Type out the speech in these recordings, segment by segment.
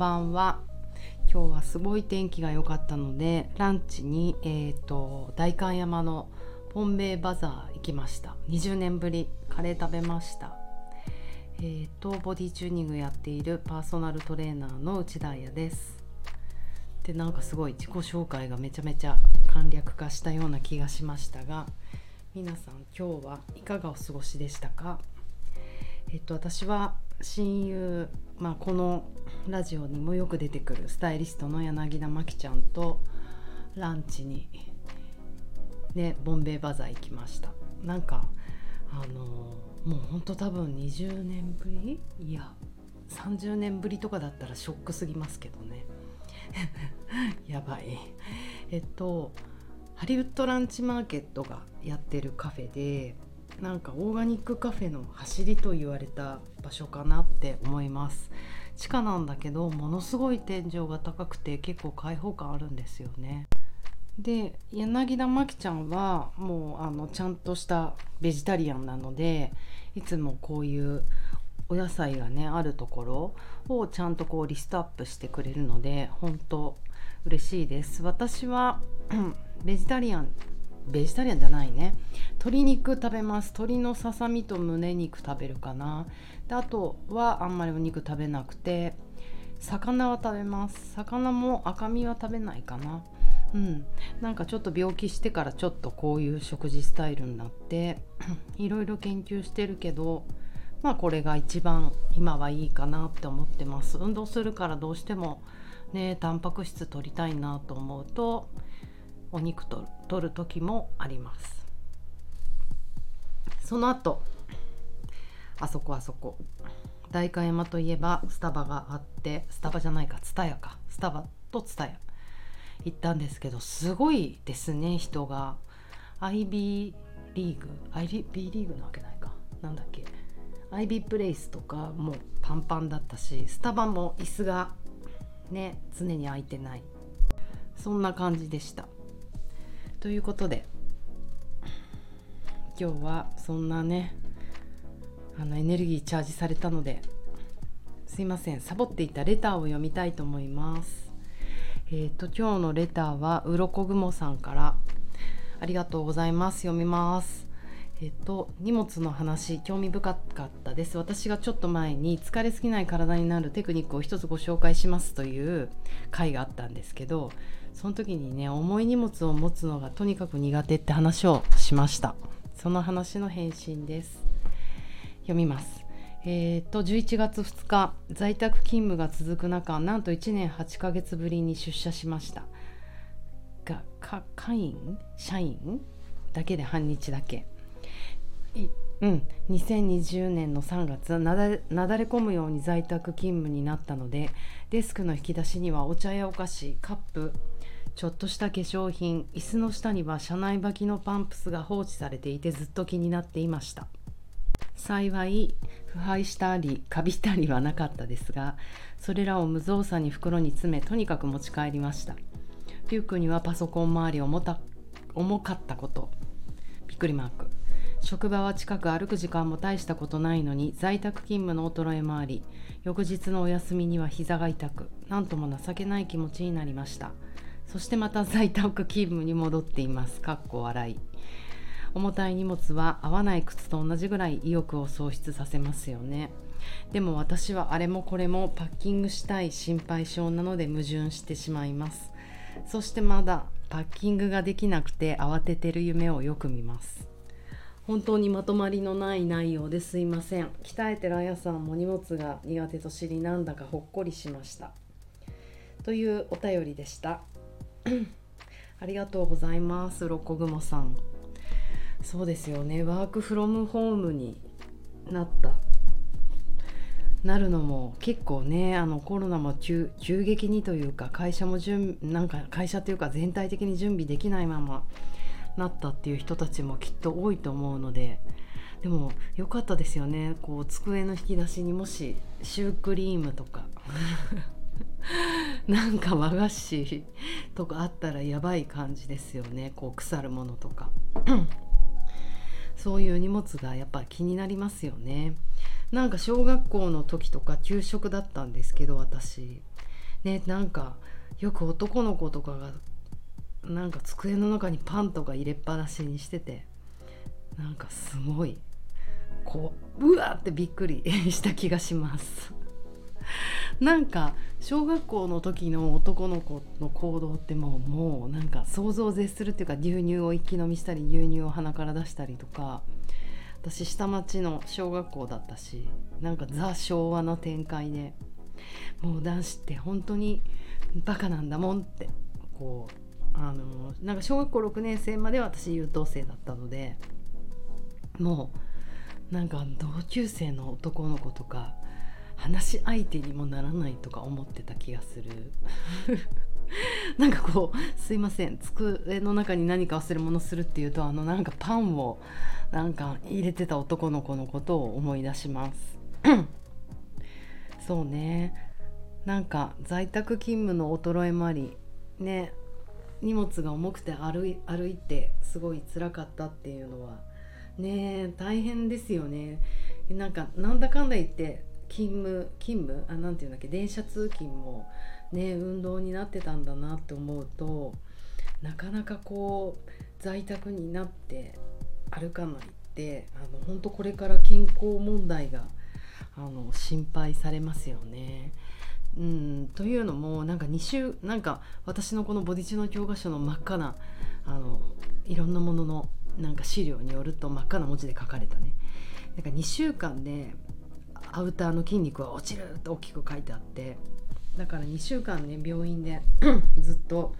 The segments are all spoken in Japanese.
ばんは。今日はすごい天気が良かったのでランチに、えーと、代官山のポンベイバザー行きました。20年ぶりカレー食べました。えーとボディチューニングやっているパーソナルトレーナーの内田彩です。でなんかすごい自己紹介がめちゃめちゃ簡略化したような気がしましたが皆さん今日はいかがお過ごしでしたか？えっと私は親友、まあ、このラジオにもよく出てくるスタイリストの柳田真紀ちゃんとランチにねボンベイバザー行きました。なんかあのもうほんと多分20年ぶり？いや30年ぶりとかだったらショックすぎますけどね。やばい。えっとハリウッドランチマーケットがやってるカフェでなんかオーガニックカフェの走りと言われた場所かなって思います。地下なんだけどものすごい天井が高くて結構開放感あるんですよね。で柳田真紀ちゃんはもうあのちゃんとしたベジタリアンなのでいつもこういうお野菜がねあるところをちゃんとこうリストアップしてくれるので本当嬉しいです。私はベジタリアンベジタリアンじゃないね。鶏肉食べます。鶏のささみと胸肉食べるかな。であとはあんまりお肉食べなくて魚は食べます。魚も赤身は食べないかな。うん。なんかちょっと病気してからちょっとこういう食事スタイルになって いろいろ研究してるけどまあこれが一番今はいいかなって思ってます。運動するからどうしてもねタンパク質取りたいなと思うとお肉と取る時もあります。その後あそこあそこ。代官山といえばスタバがあってスタバじゃないかツタヤか。スタバとツタヤ。行ったんですけどすごいですね人が。IB リーグ IB リーグなわけないか。なんだっけ。IB プレイスとかもうパンパンだったしスタバも椅子がね常に空いてない。そんな感じでした。ということで今日はそんなねあのエネルギーチャージされたのですいませんサボっていたレターを読みたいと思います。えっ、ー、と今日のレターはうろこ雲さんからありがとうございます。読みます。えっと、荷物の話興味深かったです。私がちょっと前に疲れすぎない体になるテクニックを一つご紹介しますという回があったんですけどその時にね重い荷物を持つのがとにかく苦手って話をしました。その話の返信です。読みます。えー、っと11月2日在宅勤務が続く中なんと1年8ヶ月ぶりに出社しました。が会員？社員？だけで半日だけ。うん、2020年の3月なだなだれ込むように在宅勤務になったのでデスクの引き出しにはお茶やお菓子カップちょっとした化粧品椅子の下には車内履きのパンプスが放置されていてずっと気になっていました。幸い腐敗したりカビたりはなかったですがそれらを無造作に袋に詰めとにかく持ち帰りました。リュックにはパソコン周り重た重かったこと。びっくりマーク。職場は近く歩く時間も大したことないのに在宅勤務の衰えもあり翌日のお休みには膝が痛く何とも情けない気持ちになりました。そしてまた在宅勤務に戻っています。かっこ笑い。重たい荷物は合わない靴と同じぐらい意欲を喪失させますよね。でも私はあれもこれもパッキングしたい心配性なので矛盾してしまいます。そしてまだパッキングができなくて慌ててる夢をよく見ます。本当にまとまりのない内容ですいません。鍛えてるあやさんも荷物が苦手と知りなんだかほっこりしました。というお便りでした。ありがとうございますロコグモさん。そうですよね。ワークフロムホームになった。なるのも結構ねあのコロナも急激にというか会社も準なんか会社というか全体的に準備できないままなったっていう人たちもきっと多いと思うのででも良かったですよね。こう机の引き出しにもしシュークリームとか なんか和菓子とかあったらやばい感じですよね。こう腐るものとか。そういう荷物がやっぱ気になりますよね。なんか小学校の時とか給食だったんですけど私。ねなんかよく男の子とかがなんか机の中にパンとか入れっぱなしにしててなんかすごいこううわってびっくり した気がします。なんか小学校の時の男の子の行動ってもうもうなんか想像を絶するっていうか牛乳を一気飲みしたり牛乳を鼻から出したりとか私下町の小学校だったしなんかザ昭和の展開でもう男子って本当にバカなんだもんってこうあのなんか小学校6年生まで私優等生だったのでもうなんか同級生の男の子とか話し相手にもならないとか思ってた気がする。なんかこうすいません机の中に何か忘れ物するっていうとあのなんかパンをなんか入れてた男の子のことを思い出します。そうね。なんか在宅勤務の衰えもありね。荷物が重くて歩い歩いてすごい辛かったっていうのはね大変ですよねなんかなんだかんだ言って勤務勤務あなんていうんだっけ電車通勤もね運動になってたんだなって思うとなかなかこう在宅になって歩かないってあの本当これから健康問題があの心配されますよね。うん、というのもなんか2週なんか私のこのボディチの教科書の真っ赤なあのいろんなもののなんか資料によると真っ赤な文字で書かれたね。なんか2週間でアウターの筋肉は落ちると大きく書いてあってだから2週間ね病院で ずっと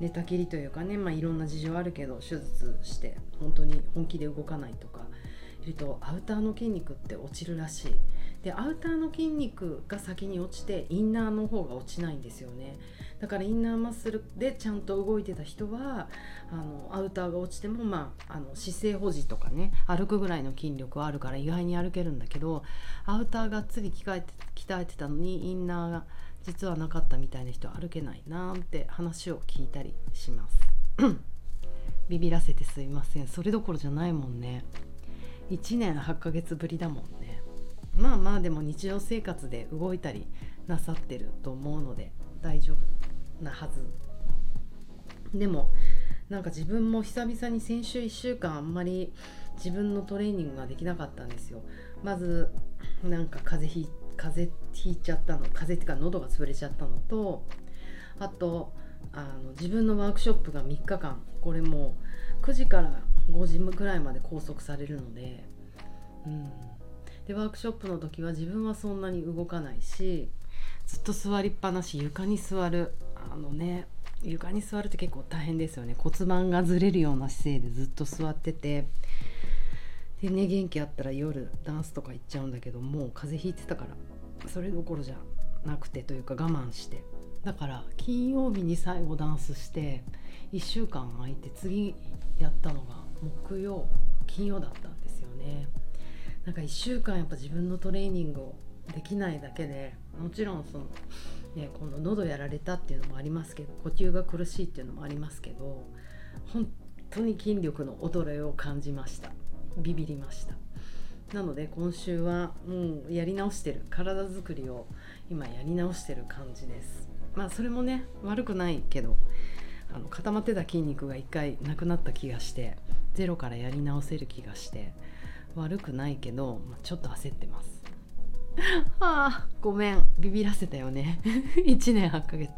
寝たきりというかね、まあ、いろんな事情あるけど手術して本当に本気で動かないとかいるとアウターの筋肉って落ちるらしい。でアウターの筋肉が先に落ちてインナーの方が落ちないんですよね。だからインナーマッスルでちゃんと動いてた人はあのアウターが落ちても、まあ、あの姿勢保持とかね歩くぐらいの筋力はあるから意外に歩けるんだけどアウターがっつり鍛えて鍛えてたのにインナーが実はなかったみたいな人は歩けないなんて話を聞いたりします。ビビらせてすいません。それどころじゃないもんね。1年8ヶ月ぶりだもんね。まあまあでも日常生活で動いたりなさってると思うので大丈夫なはず。でもなんか自分も久々に先週1週間あんまり自分のトレーニングができなかったんですよ。まずなんか風邪ひ風邪ひいちゃったの風邪っていうか喉が潰れちゃったのとあとあの自分のワークショップが3日間。これも9時から5時ぐらいまで拘束されるので、うん、でワークショップの時は自分はそんなに動かないしずっと座りっぱなし床に座る。あのね床に座るって結構大変ですよね。骨盤がずれるような姿勢でずっと座ってて。でね元気あったら夜ダンスとか行っちゃうんだけどもう風邪ひいてたからそれどころじゃなくてというか我慢して。だから金曜日に最後ダンスして1週間空いて次やったのが木曜金曜だったんですよね。なんか1週間やっぱ自分のトレーニングをできないだけでもちろんその、ね、この喉やられたっていうのもありますけど呼吸が苦しいっていうのもありますけど本当に筋力の衰えを感じました。ビビりました。なので今週はもうやり直してる。体づくりを今やり直してる感じです。まあそれもね悪くないけどあの固まってた筋肉が一回なくなった気がしてゼロからやり直せる気がして悪くないけど、ちょっと焦ってます。ああごめん。ビビらせたよね。1年8ヶ月。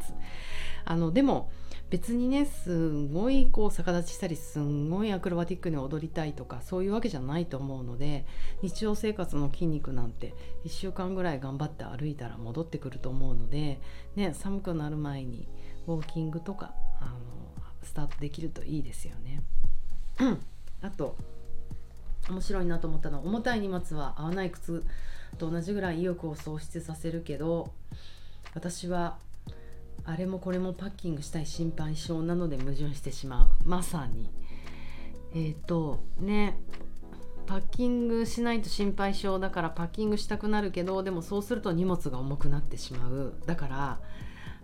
あのでも別にねすごいこう逆立ちしたりすんごいアクロバティックに踊りたいとかそういうわけじゃないと思うので日常生活の筋肉なんて1週間ぐらい頑張って歩いたら戻ってくると思うので、ね、寒くなる前にウォーキングとかあのスタートできるといいですよね。あと面白いなと思ったのは重たい荷物は合わない靴と同じぐらい意欲を喪失させるけど私はあれもこれもパッキングしたい心配性なので矛盾してしまう。まさに。えっ、ー、とねパッキングしないと心配性だからパッキングしたくなるけどでもそうすると荷物が重くなってしまう。だから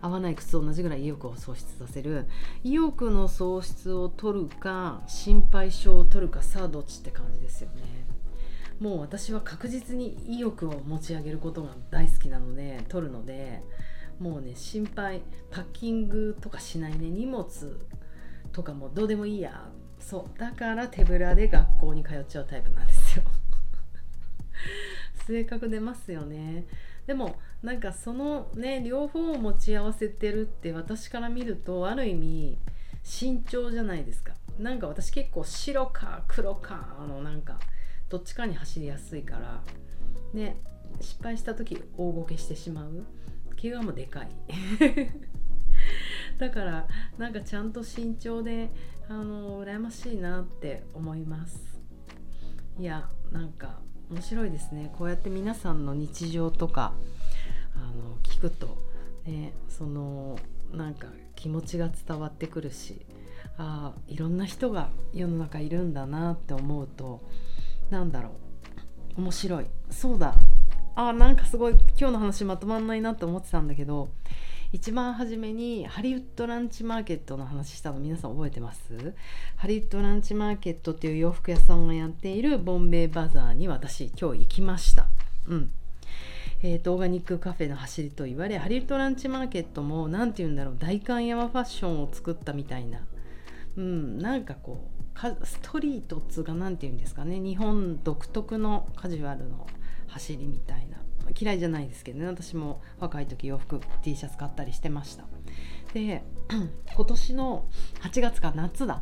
合わない靴と同じぐらい意欲を喪失させる。意欲の喪失を取るか心配性を取るかさあどっちって感じですよね。もう私は確実に意欲を持ち上げることが大好きなので取るのでもうね心配パッキングとかしないね荷物とかもどうでもいいや。そうだから手ぶらで学校に通っちゃうタイプなんですよ。性格出ますよね。でもなんかそのね両方を持ち合わせてるって私から見るとある意味慎重じゃないですか。なんか私結構白か黒かあのなんかどっちかに走りやすいからね失敗した時大ごけしてしまう。怪我もでかい。だからなんかちゃんと慎重であの羨ましいなって思います。いやなんか面白いですね。こうやって皆さんの日常とかあの聞くと。ねそのなんか気持ちが伝わってくるしあいろんな人が世の中いるんだなって思うとなんだろう。面白い。そうだ。あなんかすごい今日の話まとまんないなって思ってたんだけど一番初めにハリウッドランチマーケットの話したの皆さん覚えてます？ハリウッドランチマーケットっていう洋服屋さんがやっているボンベイバザーに私今日行きました。うん。えーと、オーガニックカフェの走りと言われハリウッドランチマーケットも何て言うんだろう代官山ファッションを作ったみたいな、うん、なんかこうストリートっつうか何て言うんですかね。日本独特のカジュアルの走りみたいな。嫌いじゃないですけどね。私も若い時洋服 T シャツ買ったりしてました。で 今年の8月か夏だ。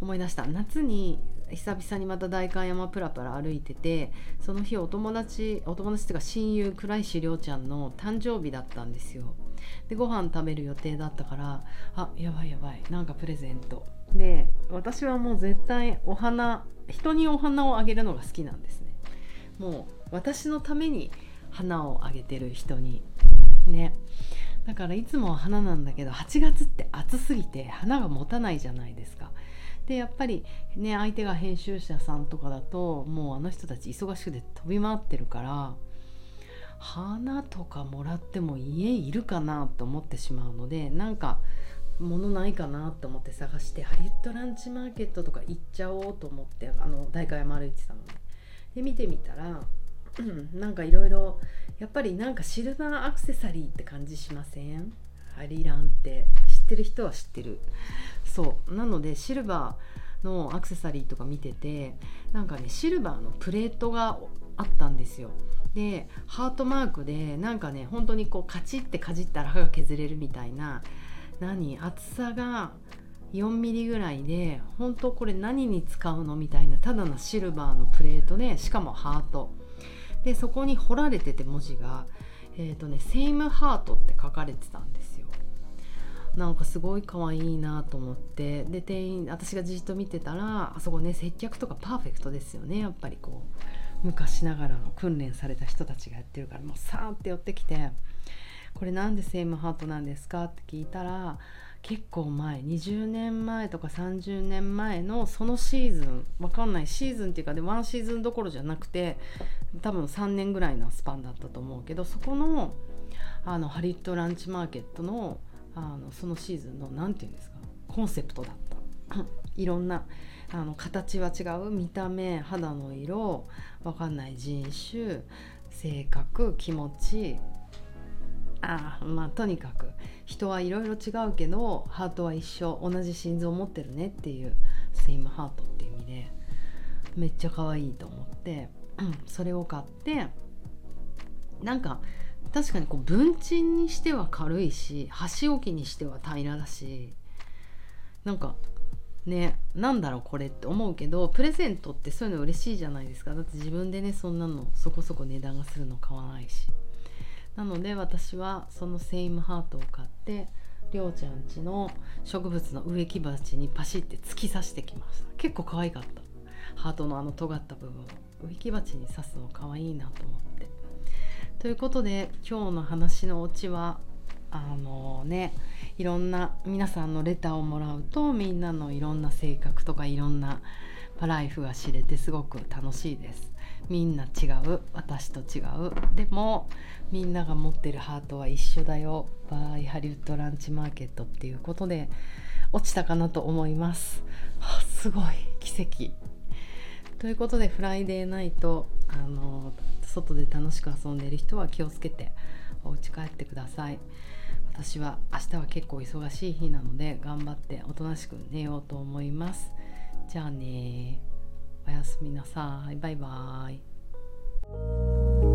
思い出した。夏に久々にまた代官山プラプラ歩いててその日お友達お友達っていうか親友倉石亮ちゃんの誕生日だったんですよ。でご飯食べる予定だったからあやばいやばいなんかプレゼント。で私はもう絶対お花人にお花をあげるのが好きなんですね。もう私のために花をあげてる人に。ね。だからいつもは花なんだけど8月って暑すぎて花が持たないじゃないですか。でやっぱりね相手が編集者さんとかだともうあの人たち忙しくて飛び回ってるから花とかもらっても家いるかなと思ってしまうのでなんか物ないかなと思って探してハリウッドランチマーケットとか行っちゃおうと思ってあの代官山歩いてたので。で見てみたら、うん、なんかいろいろやっぱりなんかシルバーアクセサリーって感じしません？ハリランって。ってる人は知ってる。そう。なのでシルバーのアクセサリーとか見ててなんかねシルバーのプレートがあったんですよ。でハートマークでなんかね本当にこうカチッてかじったら歯が削れるみたいな何厚さが4ミリぐらいで本当これ何に使うのみたいなただのシルバーのプレートでしかもハート。でそこに彫られてて文字がえっ、ー、とね「セイムハート」って書かれてたんですなんかすごい可愛いなと思ってで店員私がじっと見てたらあそこね接客とかパーフェクトですよねやっぱりこう昔ながらの訓練された人たちがやってるからもうさーって寄ってきて「これなんでセイムハートなんですか?」って聞いたら結構前20年前とか30年前のそのシーズンわかんないシーズンっていうかでワンシーズンどころじゃなくて多分3年ぐらいのスパンだったと思うけどそこのあのハリウッドランチマーケットのあのそのシーズンの何て言うんですかコンセプトだった。いろんなあの形は違う。見た目肌の色わかんない。人種性格気持ち。あまあとにかく人はいろいろ違うけどハートは一緒。同じ心臓を持ってるねっていうセイムハートっていう意味でめっちゃ可愛いと思って それを買ってなんか確かにこう文鎮にしては軽いし箸置きにしては平らだしなんかねなんだろうこれって思うけどプレゼントってそういうの嬉しいじゃないですか。だって自分でねそんなのそこそこ値段がするの買わないし。なので私はそのセイムハートを買ってりょうちゃんちの植物の植木鉢にパシって突き刺してきました。結構可愛かった。ハートのあの尖った部分を植木鉢に刺すの可愛いなと思って。ということで今日の話のオチはあのねいろんな皆さんのレターをもらうとみんなのいろんな性格とかいろんなライフが知れてすごく楽しいです。みんな違う私と違う。でもみんなが持ってるハートは一緒だよ。バーイハリウッドランチマーケットっていうことで落ちたかなと思います。すごい。奇跡。ということでフライデーナイトあの外で楽しく遊んでいる人は気をつけてお家帰ってください。私は明日は結構忙しい日なので頑張っておとなしく寝ようと思います。じゃあねおやすみなさい。バイバーイ。